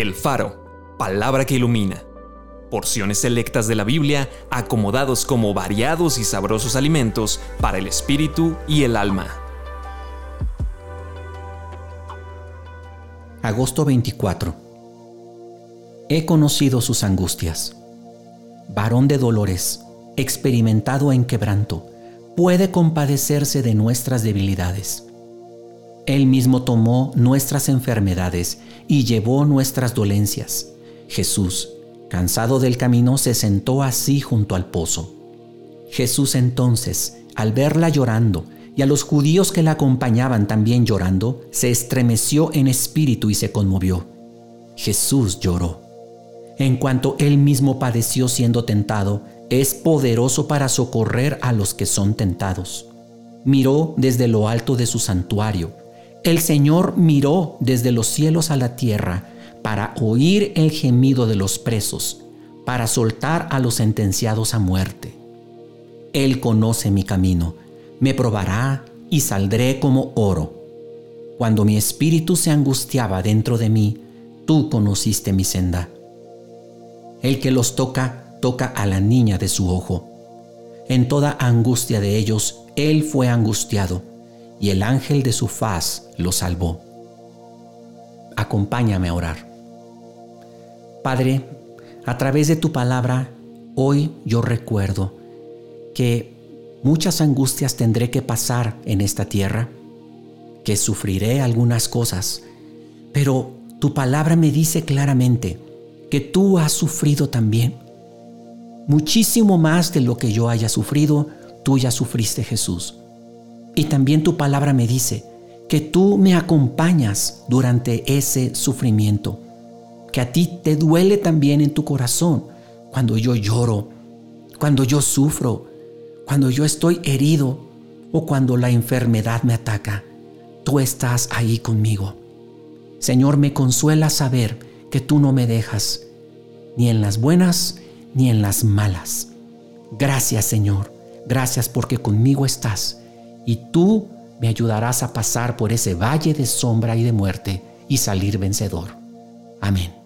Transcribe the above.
El Faro, palabra que ilumina. Porciones selectas de la Biblia acomodados como variados y sabrosos alimentos para el espíritu y el alma. Agosto 24. He conocido sus angustias. Varón de dolores, experimentado en quebranto, puede compadecerse de nuestras debilidades. Él mismo tomó nuestras enfermedades y llevó nuestras dolencias. Jesús, cansado del camino, se sentó así junto al pozo. Jesús entonces, al verla llorando, y a los judíos que la acompañaban también llorando, se estremeció en espíritu y se conmovió. Jesús lloró. En cuanto él mismo padeció siendo tentado, es poderoso para socorrer a los que son tentados. Miró desde lo alto de su santuario el Señor miró desde los cielos a la tierra para oír el gemido de los presos, para soltar a los sentenciados a muerte. Él conoce mi camino, me probará y saldré como oro. Cuando mi espíritu se angustiaba dentro de mí, tú conociste mi senda. El que los toca, toca a la niña de su ojo. En toda angustia de ellos, Él fue angustiado y el ángel de su faz lo salvó. Acompáñame a orar. Padre, a través de tu palabra, hoy yo recuerdo que muchas angustias tendré que pasar en esta tierra, que sufriré algunas cosas, pero tu palabra me dice claramente que tú has sufrido también. Muchísimo más de lo que yo haya sufrido, tú ya sufriste Jesús. Y también tu palabra me dice que tú me acompañas durante ese sufrimiento, que a ti te duele también en tu corazón cuando yo lloro, cuando yo sufro, cuando yo estoy herido o cuando la enfermedad me ataca. Tú estás ahí conmigo. Señor, me consuela saber que tú no me dejas, ni en las buenas ni en las malas. Gracias, Señor. Gracias porque conmigo estás y tú me ayudarás a pasar por ese valle de sombra y de muerte y salir vencedor. Amén.